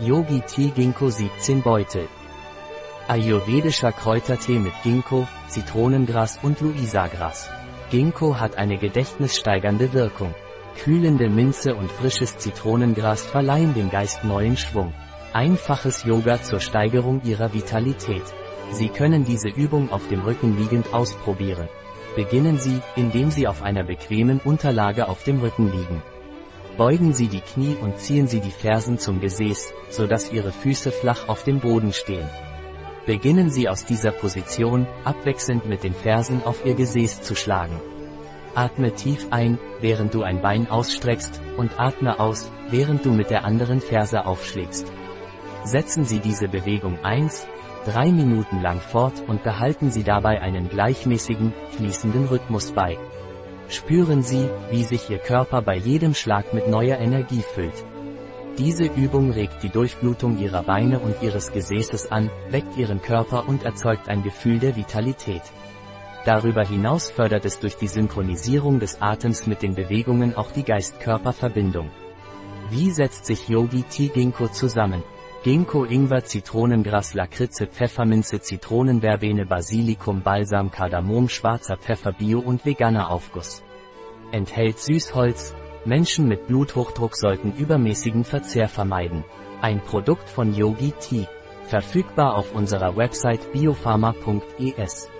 Yogi Tea Ginkgo 17 Beutel. Ayurvedischer Kräutertee mit Ginkgo, Zitronengras und Luisagras. Ginkgo hat eine gedächtnissteigernde Wirkung. Kühlende Minze und frisches Zitronengras verleihen dem Geist neuen Schwung. Einfaches Yoga zur Steigerung ihrer Vitalität. Sie können diese Übung auf dem Rücken liegend ausprobieren. Beginnen Sie, indem Sie auf einer bequemen Unterlage auf dem Rücken liegen. Beugen Sie die Knie und ziehen Sie die Fersen zum Gesäß, sodass Ihre Füße flach auf dem Boden stehen. Beginnen Sie aus dieser Position, abwechselnd mit den Fersen auf Ihr Gesäß zu schlagen. Atme tief ein, während du ein Bein ausstreckst, und atme aus, während du mit der anderen Ferse aufschlägst. Setzen Sie diese Bewegung 1, 3 Minuten lang fort und behalten Sie dabei einen gleichmäßigen, fließenden Rhythmus bei. Spüren Sie, wie sich Ihr Körper bei jedem Schlag mit neuer Energie füllt. Diese Übung regt die Durchblutung Ihrer Beine und Ihres Gesäßes an, weckt Ihren Körper und erzeugt ein Gefühl der Vitalität. Darüber hinaus fördert es durch die Synchronisierung des Atems mit den Bewegungen auch die Geist-Körper-Verbindung. Wie setzt sich Yogi Tea Ginkgo zusammen? Ginkgo Ingwer Zitronengras Lakritze Pfefferminze Zitronenverbene Basilikum Balsam Kardamom Schwarzer Pfeffer Bio und veganer Aufguss. Enthält Süßholz. Menschen mit Bluthochdruck sollten übermäßigen Verzehr vermeiden. Ein Produkt von Yogi Tea. Verfügbar auf unserer Website biopharma.es.